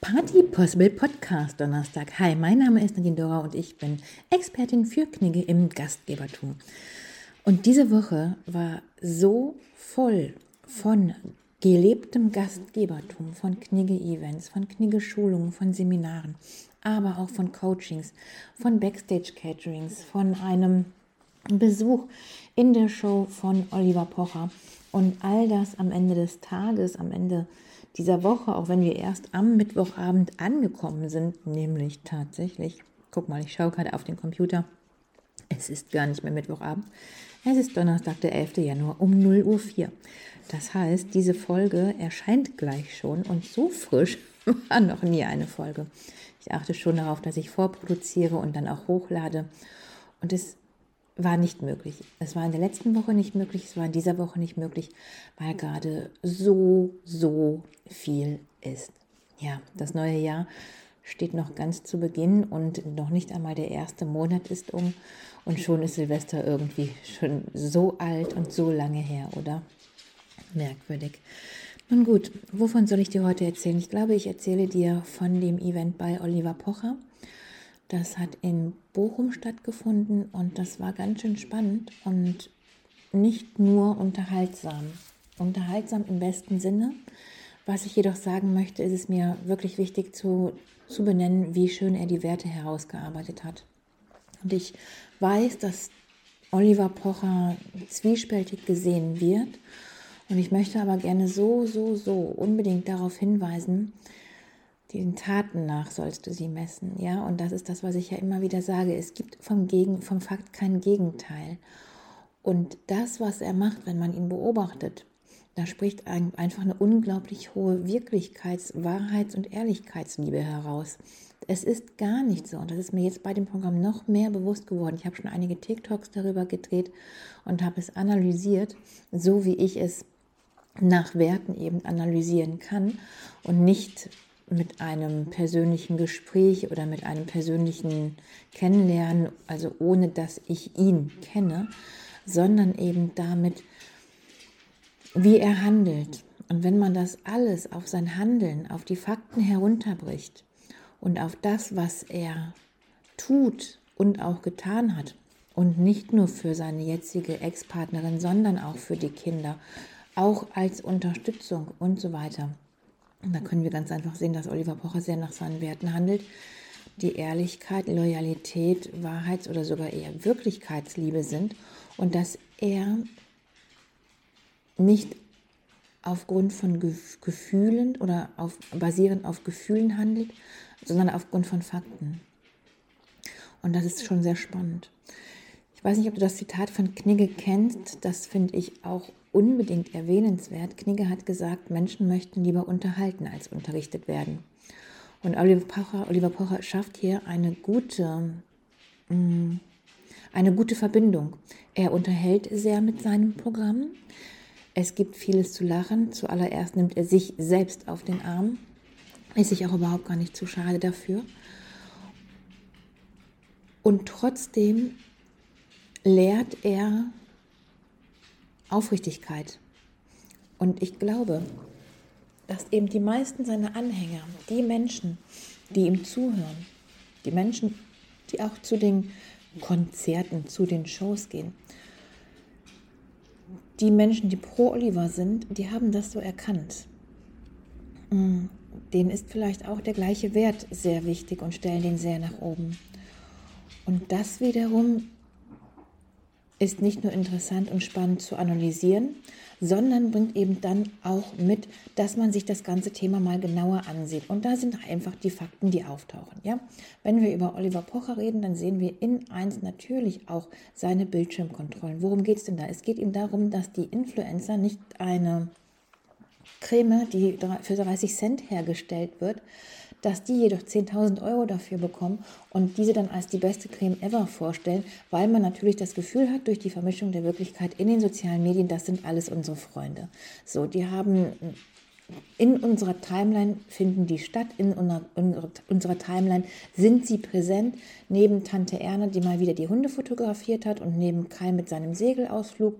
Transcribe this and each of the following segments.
Party Possible Podcast Donnerstag. Hi, mein Name ist Nadine Dora und ich bin Expertin für Knigge im Gastgebertum. Und diese Woche war so voll von gelebtem Gastgebertum, von Knigge-Events, von Knigge-Schulungen, von Seminaren, aber auch von Coachings, von Backstage-Caterings, von einem Besuch in der Show von Oliver Pocher und all das am Ende des Tages, am Ende dieser Woche, auch wenn wir erst am Mittwochabend angekommen sind, nämlich tatsächlich, guck mal, ich schaue gerade auf den Computer, es ist gar nicht mehr Mittwochabend, es ist Donnerstag, der 11. Januar um 0 Uhr 4. Das heißt, diese Folge erscheint gleich schon und so frisch war noch nie eine Folge. Ich achte schon darauf, dass ich vorproduziere und dann auch hochlade. Und es war nicht möglich. Es war in der letzten Woche nicht möglich, es war in dieser Woche nicht möglich, weil gerade so, so viel ist. Ja, das neue Jahr steht noch ganz zu Beginn und noch nicht einmal der erste Monat ist um und schon ist Silvester irgendwie schon so alt und so lange her, oder? Merkwürdig. Nun gut, wovon soll ich dir heute erzählen? Ich glaube, ich erzähle dir von dem Event bei Oliver Pocher. Das hat in Bochum stattgefunden und das war ganz schön spannend und nicht nur unterhaltsam. Unterhaltsam im besten Sinne. Was ich jedoch sagen möchte, ist es mir wirklich wichtig zu, zu benennen, wie schön er die Werte herausgearbeitet hat. Und ich weiß, dass Oliver Pocher zwiespältig gesehen wird. Und ich möchte aber gerne so, so, so unbedingt darauf hinweisen, den Taten nach sollst du sie messen, ja. Und das ist das, was ich ja immer wieder sage. Es gibt vom, Gegen, vom Fakt kein Gegenteil. Und das, was er macht, wenn man ihn beobachtet, da spricht einfach eine unglaublich hohe Wirklichkeits-, Wahrheits- und Ehrlichkeitsliebe heraus. Es ist gar nicht so. Und das ist mir jetzt bei dem Programm noch mehr bewusst geworden. Ich habe schon einige TikToks darüber gedreht und habe es analysiert, so wie ich es nach Werten eben analysieren kann und nicht mit einem persönlichen Gespräch oder mit einem persönlichen Kennenlernen, also ohne dass ich ihn kenne, sondern eben damit, wie er handelt. Und wenn man das alles auf sein Handeln, auf die Fakten herunterbricht und auf das, was er tut und auch getan hat, und nicht nur für seine jetzige Ex-Partnerin, sondern auch für die Kinder, auch als Unterstützung und so weiter, und da können wir ganz einfach sehen, dass Oliver Pocher sehr nach seinen Werten handelt. Die Ehrlichkeit, Loyalität, Wahrheits- oder sogar eher Wirklichkeitsliebe sind und dass er nicht aufgrund von Gefühlen oder auf, basierend auf Gefühlen handelt, sondern aufgrund von Fakten. Und das ist schon sehr spannend. Ich weiß nicht, ob du das Zitat von Knigge kennst. Das finde ich auch unbedingt erwähnenswert. Knigge hat gesagt, Menschen möchten lieber unterhalten als unterrichtet werden. Und Oliver Pocher, Oliver Pocher schafft hier eine gute, mm, eine gute Verbindung. Er unterhält sehr mit seinem Programm. Es gibt vieles zu lachen. Zuallererst nimmt er sich selbst auf den Arm. Ist sich auch überhaupt gar nicht zu schade dafür. Und trotzdem lehrt er Aufrichtigkeit. Und ich glaube, dass eben die meisten seiner Anhänger, die Menschen, die ihm zuhören, die Menschen, die auch zu den Konzerten, zu den Shows gehen, die Menschen, die pro Oliver sind, die haben das so erkannt. Mm, denen ist vielleicht auch der gleiche Wert sehr wichtig und stellen den sehr nach oben. Und das wiederum ist nicht nur interessant und spannend zu analysieren, sondern bringt eben dann auch mit, dass man sich das ganze Thema mal genauer ansieht. Und da sind einfach die Fakten, die auftauchen. Ja? Wenn wir über Oliver Pocher reden, dann sehen wir in eins natürlich auch seine Bildschirmkontrollen. Worum geht es denn da? Es geht ihm darum, dass die Influencer nicht eine Creme, die für 30 Cent hergestellt wird, dass die jedoch 10.000 Euro dafür bekommen und diese dann als die beste Creme ever vorstellen, weil man natürlich das Gefühl hat, durch die Vermischung der Wirklichkeit in den sozialen Medien, das sind alles unsere Freunde. So, die haben in unserer Timeline finden die statt, in unserer Timeline sind sie präsent, neben Tante Erna, die mal wieder die Hunde fotografiert hat und neben Kai mit seinem Segelausflug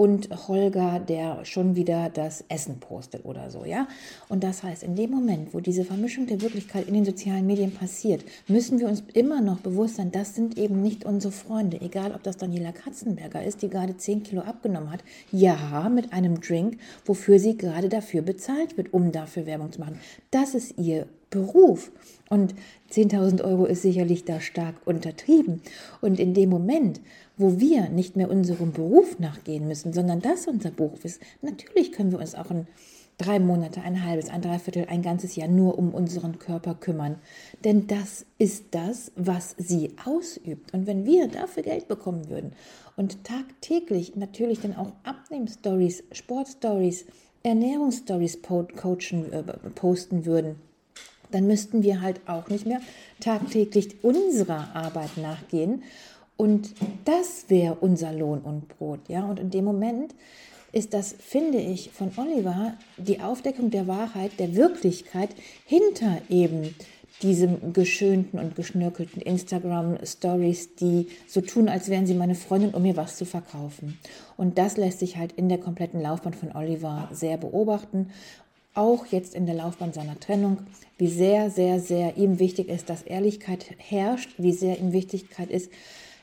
und Holger, der schon wieder das Essen postet oder so, ja. Und das heißt, in dem Moment, wo diese Vermischung der Wirklichkeit in den sozialen Medien passiert, müssen wir uns immer noch bewusst sein, das sind eben nicht unsere Freunde, egal ob das Daniela Katzenberger ist, die gerade 10 Kilo abgenommen hat, ja, mit einem Drink, wofür sie gerade dafür bezahlt wird, um dafür Werbung zu machen. Das ist ihr Beruf. Und 10.000 Euro ist sicherlich da stark untertrieben. Und in dem Moment, wo wir nicht mehr unserem Beruf nachgehen müssen, sondern das unser Beruf ist, natürlich können wir uns auch in drei Monate, ein halbes, ein Dreiviertel, ein ganzes Jahr nur um unseren Körper kümmern. Denn das ist das, was sie ausübt. Und wenn wir dafür Geld bekommen würden und tagtäglich natürlich dann auch Abnehmstories, Sportstories, Ernährungsstories coachen, äh, posten würden, dann müssten wir halt auch nicht mehr tagtäglich unserer Arbeit nachgehen. Und das wäre unser Lohn und Brot. Ja? Und in dem Moment ist das, finde ich, von Oliver die Aufdeckung der Wahrheit, der Wirklichkeit hinter eben diesem geschönten und geschnörkelten Instagram-Stories, die so tun, als wären sie meine Freundin, um mir was zu verkaufen. Und das lässt sich halt in der kompletten Laufbahn von Oliver sehr beobachten auch jetzt in der Laufbahn seiner Trennung, wie sehr, sehr, sehr ihm wichtig ist, dass Ehrlichkeit herrscht, wie sehr ihm Wichtigkeit ist,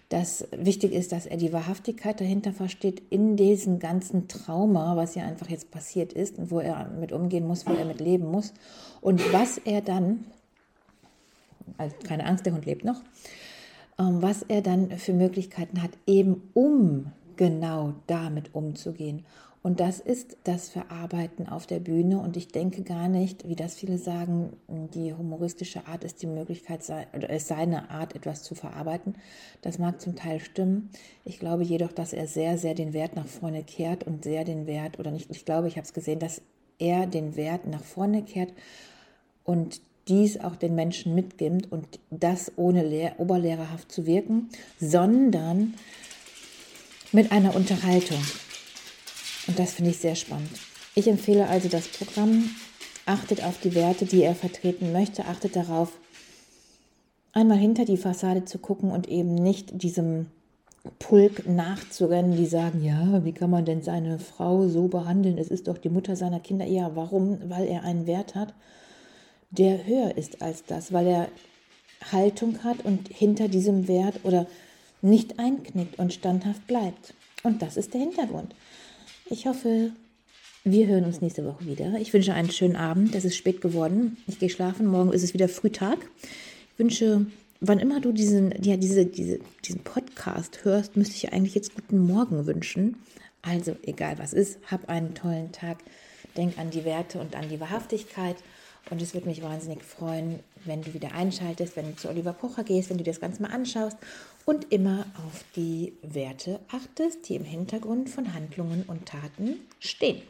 dass wichtig ist, dass er die Wahrhaftigkeit dahinter versteht in diesem ganzen Trauma, was ja einfach jetzt passiert ist und wo er mit umgehen muss, wo er mit leben muss. Und was er dann, also keine Angst, der Hund lebt noch, ähm, was er dann für Möglichkeiten hat, eben um genau damit umzugehen. Und das ist das Verarbeiten auf der Bühne. Und ich denke gar nicht, wie das viele sagen, die humoristische Art ist die Möglichkeit, oder ist seine Art, etwas zu verarbeiten. Das mag zum Teil stimmen. Ich glaube jedoch, dass er sehr, sehr den Wert nach vorne kehrt und sehr den Wert, oder nicht, ich glaube, ich habe es gesehen, dass er den Wert nach vorne kehrt und dies auch den Menschen mitgibt und das ohne lehr oberlehrerhaft zu wirken, sondern mit einer Unterhaltung. Und das finde ich sehr spannend. Ich empfehle also das Programm. Achtet auf die Werte, die er vertreten möchte. Achtet darauf, einmal hinter die Fassade zu gucken und eben nicht diesem Pulk nachzurennen, die sagen, ja, wie kann man denn seine Frau so behandeln? Es ist doch die Mutter seiner Kinder. Ja, warum? Weil er einen Wert hat, der höher ist als das, weil er Haltung hat und hinter diesem Wert oder nicht einknickt und standhaft bleibt. Und das ist der Hintergrund. Ich hoffe, wir hören uns nächste Woche wieder. Ich wünsche einen schönen Abend. Es ist spät geworden. Ich gehe schlafen. Morgen ist es wieder Frühtag. Ich wünsche, wann immer du diesen, ja, diese, diese, diesen Podcast hörst, müsste ich eigentlich jetzt guten Morgen wünschen. Also, egal was ist, hab einen tollen Tag. Denk an die Werte und an die Wahrhaftigkeit. Und es würde mich wahnsinnig freuen, wenn du wieder einschaltest, wenn du zu Oliver Pocher gehst, wenn du dir das Ganze mal anschaust und immer auf die Werte achtest, die im Hintergrund von Handlungen und Taten stehen.